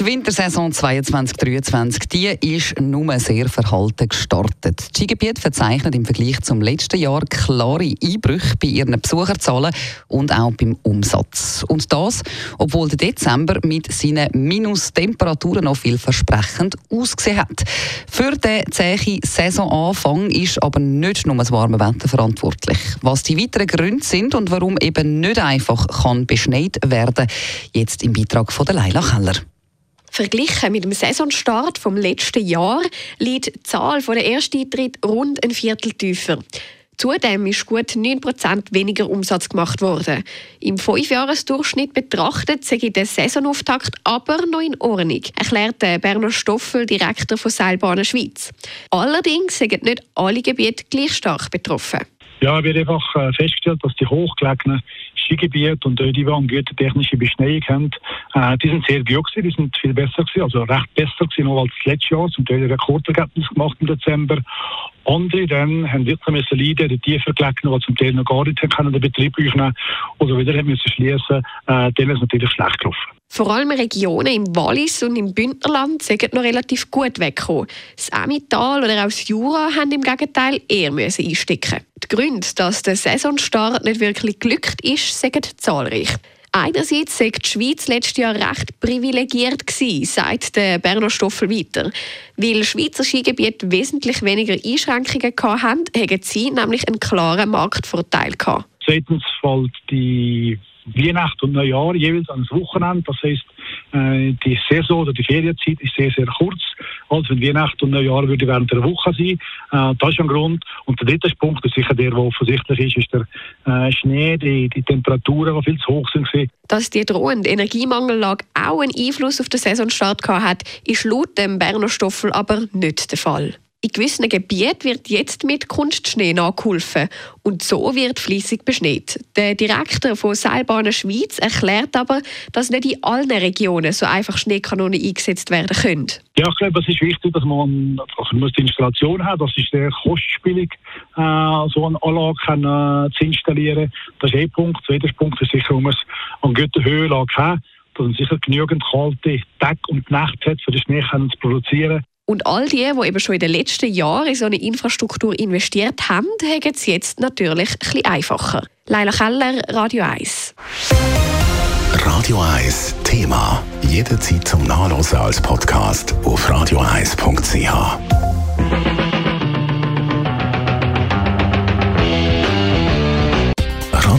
Die Wintersaison 22-23 die ist nur sehr verhalten gestartet. Die Skigebiete verzeichnen im Vergleich zum letzten Jahr klare Einbrüche bei ihren Besucherzahlen und auch beim Umsatz. Und das, obwohl der Dezember mit seinen Minustemperaturen noch vielversprechend ausgesehen hat. Für den zähen Saisonanfang ist aber nicht nur das warme Wetter verantwortlich. Was die weiteren Gründe sind und warum eben nicht einfach kann beschneit werden, jetzt im Beitrag von der Leila Keller. Verglichen mit dem Saisonstart vom letzten Jahr liegt die Zahl der Ersteintritte rund ein Viertel tiefer. Zudem ist gut 9% weniger Umsatz gemacht worden. Im Fünfjahresdurchschnitt betrachtet sei der Saisonauftakt aber noch in Ordnung, erklärt Berner Stoffel, Direktor von Seilbahnen Schweiz. Allerdings sind nicht alle Gebiete gleich stark betroffen. Ja, wir haben einfach äh, festgestellt, dass die hochgelegenen Skigebiete und die, die eine gute technische Beschneiung haben, äh, die sind sehr gut gewesen, die sind viel besser gewesen, also recht besser gewesen als letztes Jahr, zum Teil Rekordergebnis gemacht im Dezember. Andere dann haben wirklich müssen leiden, die tiefer gelegenen, die zum Teil noch gar nicht können, den Betrieb aufnehmen oder wieder haben müssen schließen, äh, denen ist natürlich schlecht gelaufen. Vor allem Regionen im Wallis und im Bündnerland sind noch relativ gut weggekommen. Das Emmental oder auch das Jura haben im Gegenteil eher müssen einstecken. Die Gründe, dass der Saisonstart nicht wirklich glückt ist, sind zahlreich. Einerseits war die Schweiz letztes Jahr recht privilegiert gewesen, sagt der Berner Stoffel weiter. Weil Schweizer Skigebiete wesentlich weniger Einschränkungen hatten, haben sie nämlich einen klaren Marktvorteil gehabt. Zweitens fällt die Weihnachten und Neujahr jeweils an das Wochenende. Das heißt, die Saison oder die Ferienzeit ist sehr, sehr kurz. Also wenn Weihnachten und Neujahr würde während der Woche sein. Äh, das ist ein Grund. Und der dritte Punkt, ist sicher der, der offensichtlich ist, ist der äh, Schnee, die, die Temperaturen, die viel zu hoch sind. Dass die drohende Energiemangellage auch einen Einfluss auf den Saisonstart hat, ist laut dem Berner Stoffel aber nicht der Fall. In gewissen Gebieten wird jetzt mit Kunstschnee nachgeholfen und so wird fließig beschneit. Der Direktor von Seilbahnen Schweiz erklärt aber, dass nicht in allen Regionen so einfach Schneekanonen eingesetzt werden können. Ja, ich glaube, es ist wichtig, dass man, also man muss die Installation haben. Das ist sehr kostspielig, äh, so eine Anlage kann, äh, zu installieren. Das ist ein Punkt. Zweiter Punkt ist sicher, um es an guter Höhenlage haben, dass man sicher genügend kalte Tag und Nacht hat, für den Schnee zu produzieren. Und all die, die eben schon in den letzten Jahren in so eine Infrastruktur investiert haben, haben es jetzt natürlich etwas einfacher. Leila Keller, Radio 1. Radio 1 Thema. Jederzeit zum Nachlesen als Podcast auf radio1.ch.